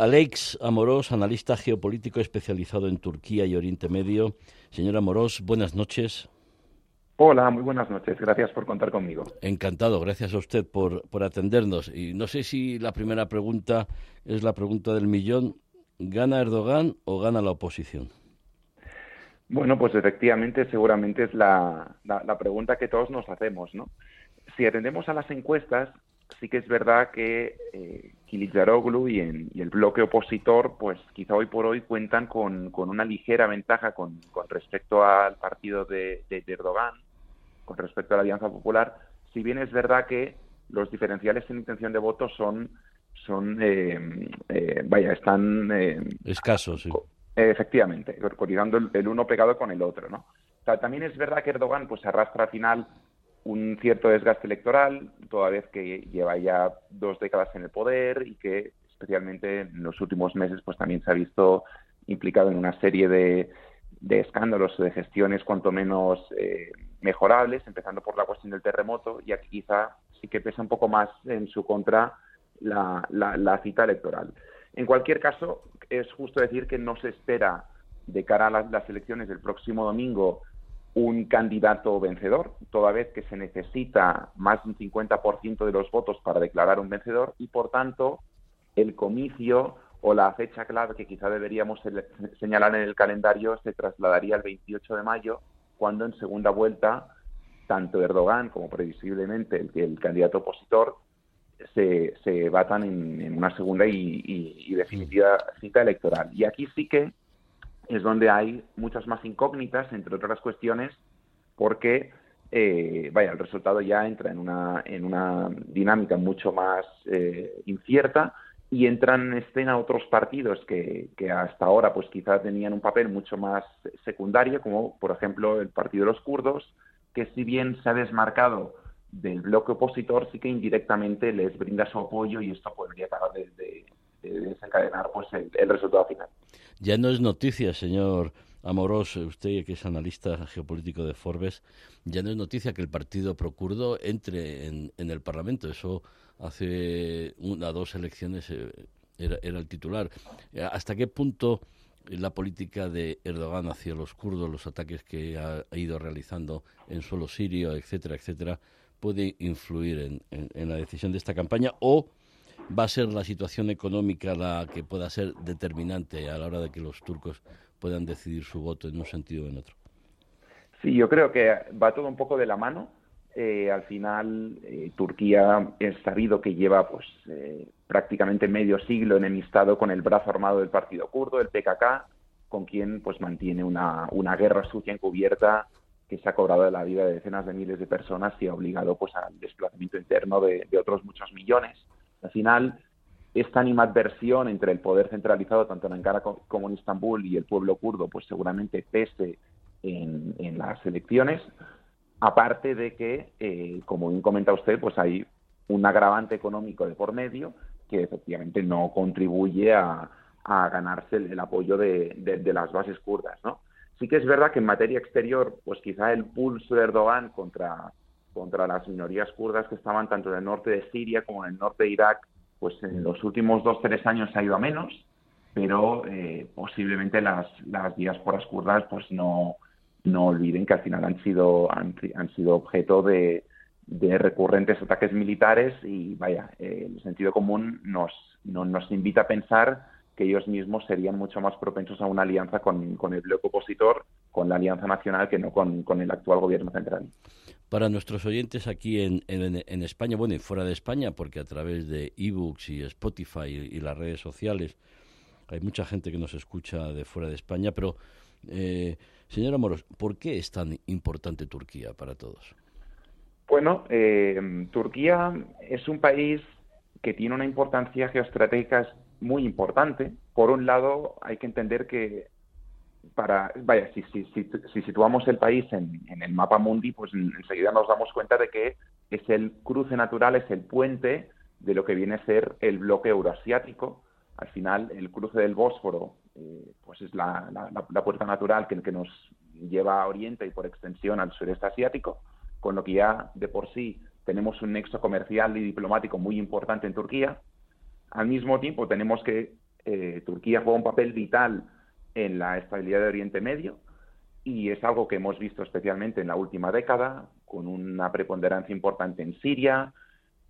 Alex Amorós, analista geopolítico especializado en Turquía y Oriente Medio. Señor Amorós, buenas noches. Hola, muy buenas noches. Gracias por contar conmigo. Encantado, gracias a usted por, por atendernos. Y no sé si la primera pregunta es la pregunta del millón. ¿Gana Erdogan o gana la oposición? Bueno, pues efectivamente, seguramente es la, la, pregunta que todos nos hacemos, ¿no? Si atendemos a las encuestas, sí que es verdad que eh, Kılıçdaroğlu y, y, el bloque opositor, pues quizá hoy por hoy cuentan con, con una ligera ventaja con, con respecto al partido de, de, Erdogan, con respecto a la Alianza Popular, si bien es verdad que los diferenciales en intención de voto son son, eh, eh, vaya, están... Eh, Escasos, sí. Efectivamente, cotizando el, uno pegado con el otro, ¿no? también es verdad que Erdogan pues arrastra al final un cierto desgaste electoral, toda vez que lleva ya dos décadas en el poder y que especialmente en los últimos meses pues también se ha visto implicado en una serie de, de escándalos, de gestiones cuanto menos mejorables, empezando por la cuestión del terremoto, y aquí quizá sí que pesa un poco más en su contra la, la, cita electoral. En cualquier caso, es justo decir que no se espera de cara a las, elecciones del próximo domingo un candidato vencedor, toda vez que se necesita más de un 50% de los votos para declarar un vencedor y, por tanto, el comicio o la fecha clave que quizá deberíamos señalar en el calendario se trasladaría al 28 de mayo, cuando en segunda vuelta tanto Erdogan como previsiblemente el, el candidato opositor se, se batan en, una segunda y, definitiva cita electoral. Y aquí sí que es donde hay muchas más incógnitas, entre otras cuestiones, porque eh, vaya, el resultado ya entra en una, en una dinámica mucho más eh, incierta y entran en escena otros partidos que, que, hasta ahora pues quizás tenían un papel mucho más secundario, como por ejemplo el Partido de los Kurdos, que si bien se ha desmarcado del bloque opositor sí que indirectamente les brinda su apoyo y esto podría acabar de, desencadenar pues el, resultado final. Ya no es noticia, señor Amorós, usted que es analista geopolítico de Forbes, ya no es noticia que el partido procurdo entre en, el Parlamento. Eso hace una o dos elecciones eh, era, era el titular. ¿Hasta qué punto la política de Erdogan hacia los kurdos, los ataques que ha ido realizando en suelo sirio, etcétera, etcétera, puede influir en, la decisión de esta campaña o va a ser la situación económica la que pueda ser determinante a la hora de que los turcos puedan decidir su voto en un sentido o en otro? Sí, yo creo que va todo un poco de la mano. Eh, al final, eh, Turquía es sabido que lleva pues eh, prácticamente medio siglo enemistado con el brazo armado del partido kurdo, el PKK, con quien pues mantiene una, una guerra sucia encubierta que se ha cobrado la vida de decenas de miles de personas y ha obligado pues al desplazamiento interno de, otros muchos millones. Al final, esta animadversión entre el poder centralizado tanto en Ankara como en Estambul y el pueblo kurdo, pues seguramente pese en, las elecciones, aparte de que, eh, como bien comenta usted, pues hay un agravante económico de por medio que efectivamente no contribuye a, ganarse el, apoyo de, de, las bases kurdas, ¿no? Sí que es verdad que en materia exterior, pues quizá el pulso de Erdogan contra, contra las minorías kurdas que estaban tanto en el norte de Siria como en el norte de Irak, pues en los últimos dos, tres años ha ido a menos, pero eh, posiblemente las, las diásporas kurdas pues no, no olviden que al final han sido, han, sido objeto de, de, recurrentes ataques militares y vaya, eh, el sentido común nos, nos invita a pensar que ellos mismos serían mucho más propensos a una alianza con, el bloque opositor, con la Alianza Nacional, que no con, el actual gobierno central. Para nuestros oyentes aquí en, en, España, bueno, y fuera de España, porque a través de ebooks y Spotify y, las redes sociales hay mucha gente que nos escucha de fuera de España, pero, eh, señora Moros, ¿por qué es tan importante Turquía para todos? Bueno, eh, Turquía es un país que tiene una importancia geoestratégica muy importante. Por un lado, hay que entender que para, vaya, si, si, si, situamos el país en, el mapa mundi, pues enseguida nos damos cuenta de que es el cruce natural, es el puente de lo que viene a ser el bloque euroasiático. Al final, el cruce del Bósforo, eh, pues es la, puerta natural que nos lleva a Oriente y por extensión al sureste asiático, con lo que ya de por sí tenemos un nexo comercial y diplomático muy importante en Turquía. Al mismo tiempo, tenemos que Eh, Turquía juega un papel vital en la estabilidad de Oriente Medio y es algo que hemos visto especialmente en la última década, con una preponderancia importante en Siria,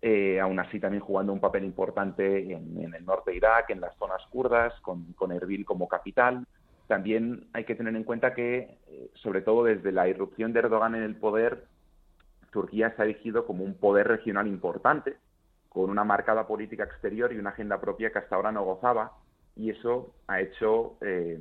eh, aún así también jugando un papel importante en, el norte de Irak, en las zonas kurdas, con, con, Erbil como capital. También hay que tener en cuenta que, eh, sobre todo desde la irrupción de Erdogan en el poder, Turquía se ha elegido como un poder regional importante, con una marcada política exterior y una agenda propia que hasta ahora no gozaba, y eso ha hecho eh,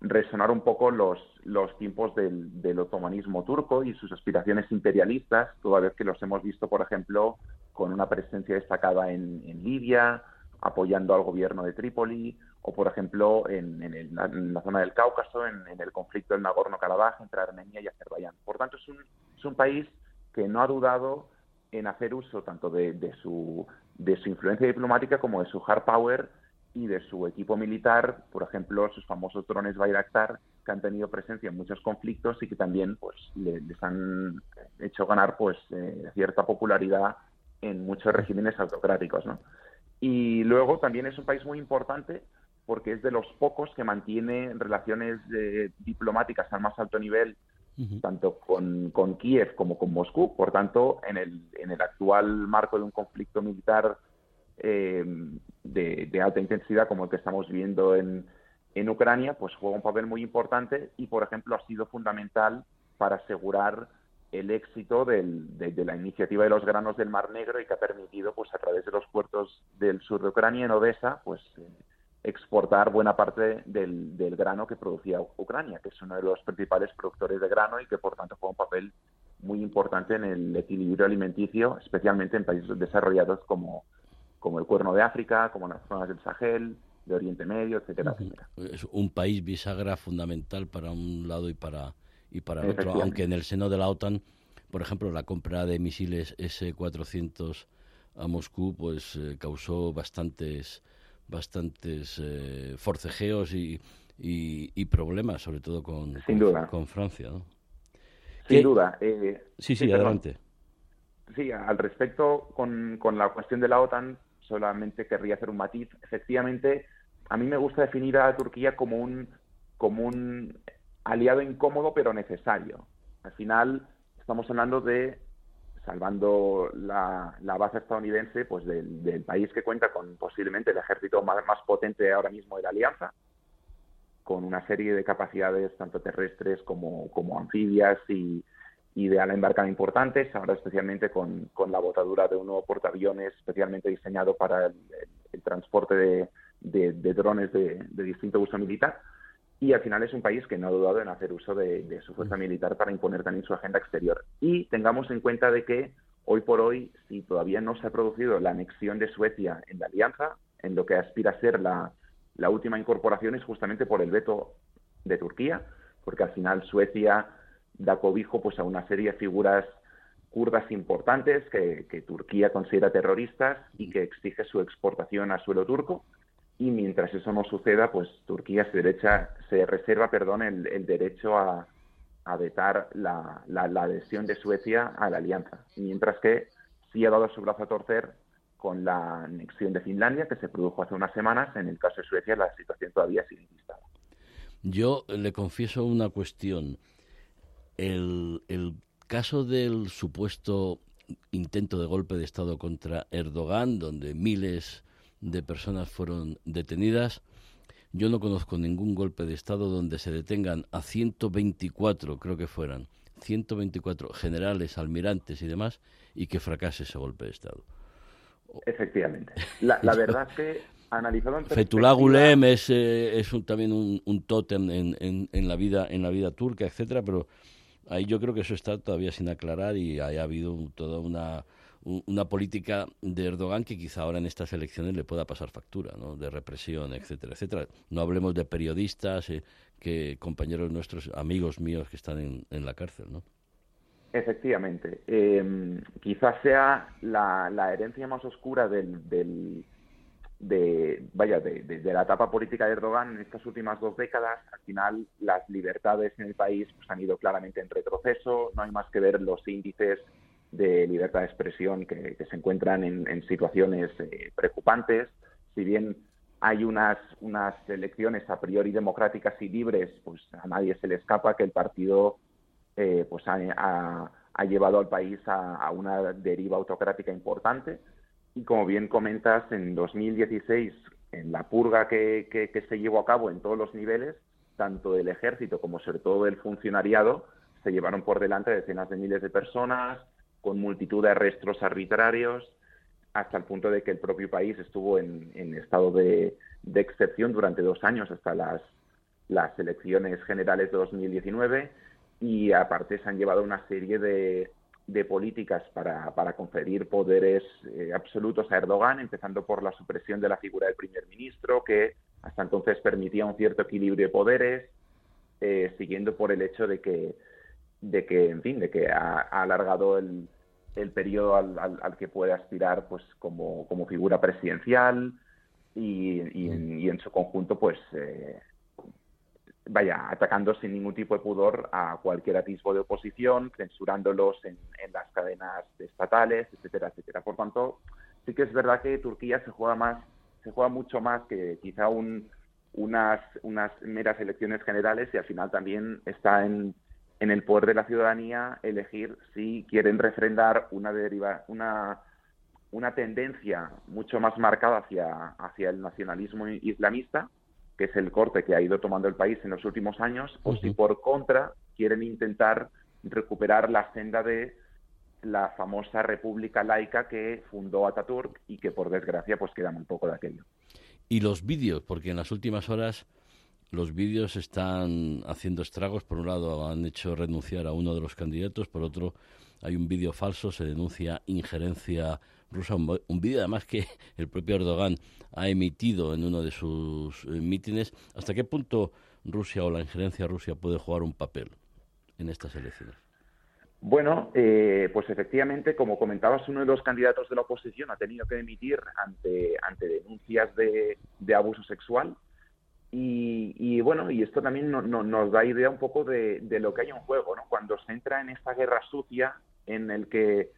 resonar un poco los, los tiempos del, del, otomanismo turco y sus aspiraciones imperialistas, toda vez que los hemos visto, por ejemplo, con una presencia destacada en, en Libia, apoyando al gobierno de Trípoli, o por ejemplo en, en, la zona del Cáucaso, en, el conflicto del Nagorno-Karabaj entre Armenia y Azerbaiyán. Por tanto, es un, es un país que no ha dudado en hacer uso tanto de, de, su, de su influencia diplomática como de su hard power y de su equipo militar, por ejemplo, sus famosos drones Bayraktar, que han tenido presencia en muchos conflictos y que también pues les han hecho ganar pues eh, cierta popularidad en muchos regímenes autocráticos, ¿no? Y luego también es un país muy importante porque es de los pocos que mantiene relaciones eh, diplomáticas al más alto nivel, tanto con, con, Kiev como con Moscú. Por tanto, en el, en el actual marco de un conflicto militar eh, de, alta intensidad como el que estamos viendo en, en Ucrania, pues juega un papel muy importante y, por ejemplo, ha sido fundamental para asegurar el éxito del, de, la iniciativa de los granos del Mar Negro y que ha permitido, pues a través de los puertos del sur de Ucrania, en Odessa, pues eh, exportar buena parte del, del, grano que producía Ucrania, que es uno de los principales productores de grano y que por tanto juega un papel muy importante en el equilibrio alimenticio, especialmente en países desarrollados como, como el Cuerno de África, como las zonas del Sahel, de Oriente Medio, etcétera, etcétera. Es un país bisagra fundamental para un lado y para y para el otro, aunque en el seno de la OTAN, por ejemplo, la compra de misiles S-400 a Moscú, pues eh, causó bastantes bastantes eh, forcejeos y, y, problemas, sobre todo con, con, Francia. ¿no? Sin duda. Eh, sí, sí, adelante. Sí, al respecto, con, con la cuestión de la OTAN, solamente querría hacer un matiz. Efectivamente, a mí me gusta definir a Turquía como un, como un aliado incómodo pero necesario. Al final, estamos hablando de salvando la, base estadounidense, pues del, país que cuenta con posiblemente el ejército más, potente ahora mismo de la alianza, con una serie de capacidades tanto terrestres como, como anfibias y, de ala embarcada importantes, ahora especialmente con, con, la botadura de un nuevo portaaviones especialmente diseñado para el, transporte de, de, drones de, de distinto uso militar y al final es un país que no ha dudado en hacer uso de, su fuerza militar para imponer también su agenda exterior. Y tengamos en cuenta de que hoy por hoy, si todavía no se ha producido la anexión de Suecia en la alianza, en lo que aspira a ser la, última incorporación es justamente por el veto de Turquía, porque al final Suecia da cobijo pues a una serie de figuras kurdas importantes que, que Turquía considera terroristas y que exige su exportación a suelo turco y mientras eso no suceda, pues Turquía se, derecha, se reserva perdón, el, derecho a, vetar la, adhesión de Suecia a la alianza, mientras que sí ha dado su brazo a torcer con la anexión de Finlandia, que se produjo hace unas semanas. En el caso de Suecia, la situación todavía sigue instada. Yo le confieso una cuestión. El, el caso del supuesto intento de golpe de Estado contra Erdogan, donde miles de personas fueron detenidas. Yo no conozco ningún golpe de Estado donde se detengan a 124, creo que fueran, 124 generales, almirantes y demás, y que fracase ese golpe de Estado. Efectivamente. La, verdad es que analizado en Fethullah Gulen es, eh, es también un, un tótem en, en, en, la vida en la vida turca, etcétera, pero ahí yo creo que eso está todavía sin aclarar y haya habido toda una una política de Erdogan que quizá ahora en estas elecciones le pueda pasar factura, ¿no? de represión, etcétera, etcétera. No hablemos de periodistas, eh, que compañeros nuestros, amigos míos que están en, en la cárcel, ¿no? Efectivamente. Eh, quizás sea la, herencia más oscura de, vaya, de, de, la etapa política de Erdogan en estas últimas dos décadas. Al final, las libertades en el país pues, han ido claramente en retroceso. No hay más que ver los índices de libertad de expresión que, se encuentran en, situaciones eh, preocupantes. Si bien hay unas, unas elecciones a priori democráticas y libres, pues a nadie se le escapa que el partido eh, pues ha, llevado al país a, una deriva autocrática importante. Y como bien comentas, en 2016, en la purga que, que, se llevó a cabo en todos los niveles, tanto del ejército como sobre todo del funcionariado, se llevaron por delante decenas de miles de personas, con multitud de arrestos arbitrarios, hasta el punto de que el propio país estuvo en, estado de, excepción durante dos años hasta las, las elecciones generales de 2019 y aparte se han llevado una serie de, de políticas para, para, conferir poderes eh, absolutos a Erdogan, empezando por la supresión de la figura del primer ministro, que hasta entonces permitía un cierto equilibrio de poderes, eh, siguiendo por el hecho de que, de que, en fin, de que ha alargado el, el periodo al, al, que puede aspirar pues como, como figura presidencial y, y, en, su conjunto pues eh, vaya atacando sin ningún tipo de pudor a cualquier atisbo de oposición censurándolos en, en las cadenas estatales etcétera etcétera. Por tanto sí que es verdad que Turquía se juega más se juega mucho más que quizá un, unas unas meras elecciones generales y al final también está en en el poder de la ciudadanía elegir si quieren refrendar una deriva, una, una tendencia mucho más marcada hacia, hacia el nacionalismo islamista, que es el corte que ha ido tomando el país en los últimos años, o si por contra quieren intentar recuperar la senda de la famosa república laica que fundó Ataturk y que por desgracia pues queda muy poco de aquello. Y los vídeos, porque en las últimas horas los vídeos están haciendo estragos. Por un lado, han hecho renunciar a uno de los candidatos, por otro, hay un vídeo falso, se denuncia injerencia rusa. Un vídeo, además, que el propio Erdogan ha emitido en uno de sus eh, mítines. ¿Hasta qué punto Rusia o la injerencia rusa puede jugar un papel en estas elecciones? Bueno, eh, pues efectivamente, como comentabas, uno de los candidatos de la oposición ha tenido que emitir ante, ante denuncias de, de abuso sexual y, bueno, y esto también nos da idea un poco de, lo que hay en juego, ¿no? Cuando se entra en esta guerra sucia en el que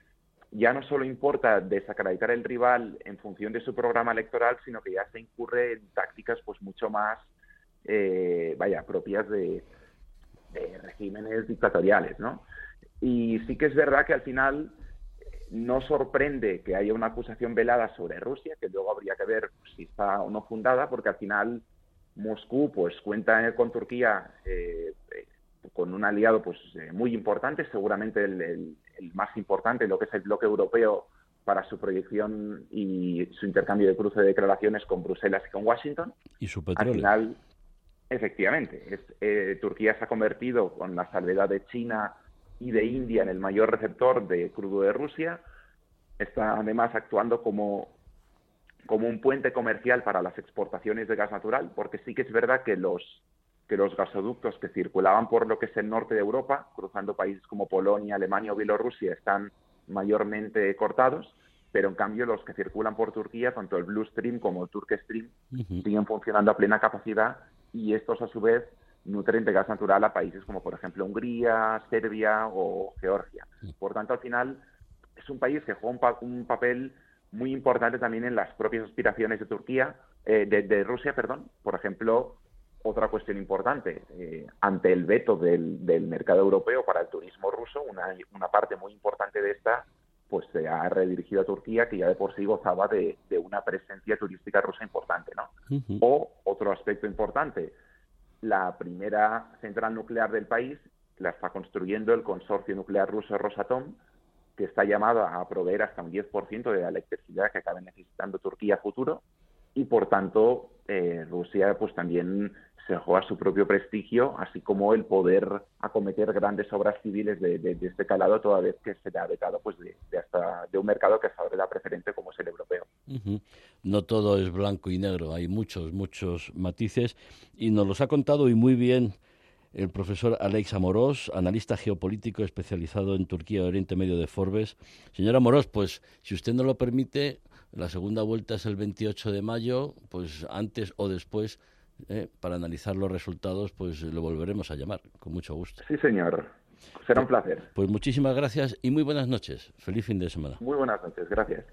ya no solo importa desacreditar el rival en función de su programa electoral, sino que ya se incurre en tácticas pues mucho más, eh, vaya, propias de, de regímenes dictatoriales, ¿no? Y sí que es verdad que al final no sorprende que haya una acusación velada sobre Rusia, que luego habría que ver si está o no fundada, porque al final Moscú pues cuenta con Turquía eh, con un aliado pues eh, muy importante, seguramente el, más importante, lo que es el bloque europeo para su proyección y su intercambio de cruce de declaraciones con Bruselas y con Washington. Y su petróleo. Al final, efectivamente, eh, Turquía se ha convertido, con la salvedad de China y de India, en el mayor receptor de crudo de Rusia. Está además actuando como como un puente comercial para las exportaciones de gas natural, porque sí que es verdad que los, que los gasoductos que circulaban por lo que es el norte de Europa, cruzando países como Polonia, Alemania o Bielorrusia, están mayormente cortados, pero en cambio los que circulan por Turquía, tanto el Blue Stream como el Turk Stream, siguen funcionando a plena capacidad y estos a su vez nutren de gas natural a países como por ejemplo Hungría, Serbia o Georgia. Por tanto, al final es un país que juega un papel muy importante también en las propias aspiraciones de Turquía, eh, de, Rusia, perdón. Por ejemplo, otra cuestión importante, eh, ante el veto del, mercado europeo para el turismo ruso, una, una, parte muy importante de esta pues se ha redirigido a Turquía, que ya de por sí gozaba de, una presencia turística rusa importante, ¿no? O otro aspecto importante, la primera central nuclear del país la está construyendo el consorcio nuclear ruso Rosatom, que está llamado a proveer hasta un 10% de la electricidad que acabe necesitando Turquía futuro y por tanto eh, Rusia pues también se juega su propio prestigio así como el poder acometer grandes obras civiles de, este calado toda vez que se le ha vetado pues de, hasta de un mercado que es la preferente como es el europeo. No todo es blanco y negro, hay muchos, muchos matices y nos los ha contado y muy bien el profesor Alex Amorós, analista geopolítico especializado en Turquía y Oriente Medio de Forbes. Señor Amorós, pues si usted no lo permite, la segunda vuelta es el 28 de mayo, pues antes o después, eh, para analizar los resultados, pues lo volveremos a llamar, con mucho gusto. Sí, señor. Será un placer. Pues muchísimas gracias y muy buenas noches. Feliz fin de semana. Muy buenas noches, gracias.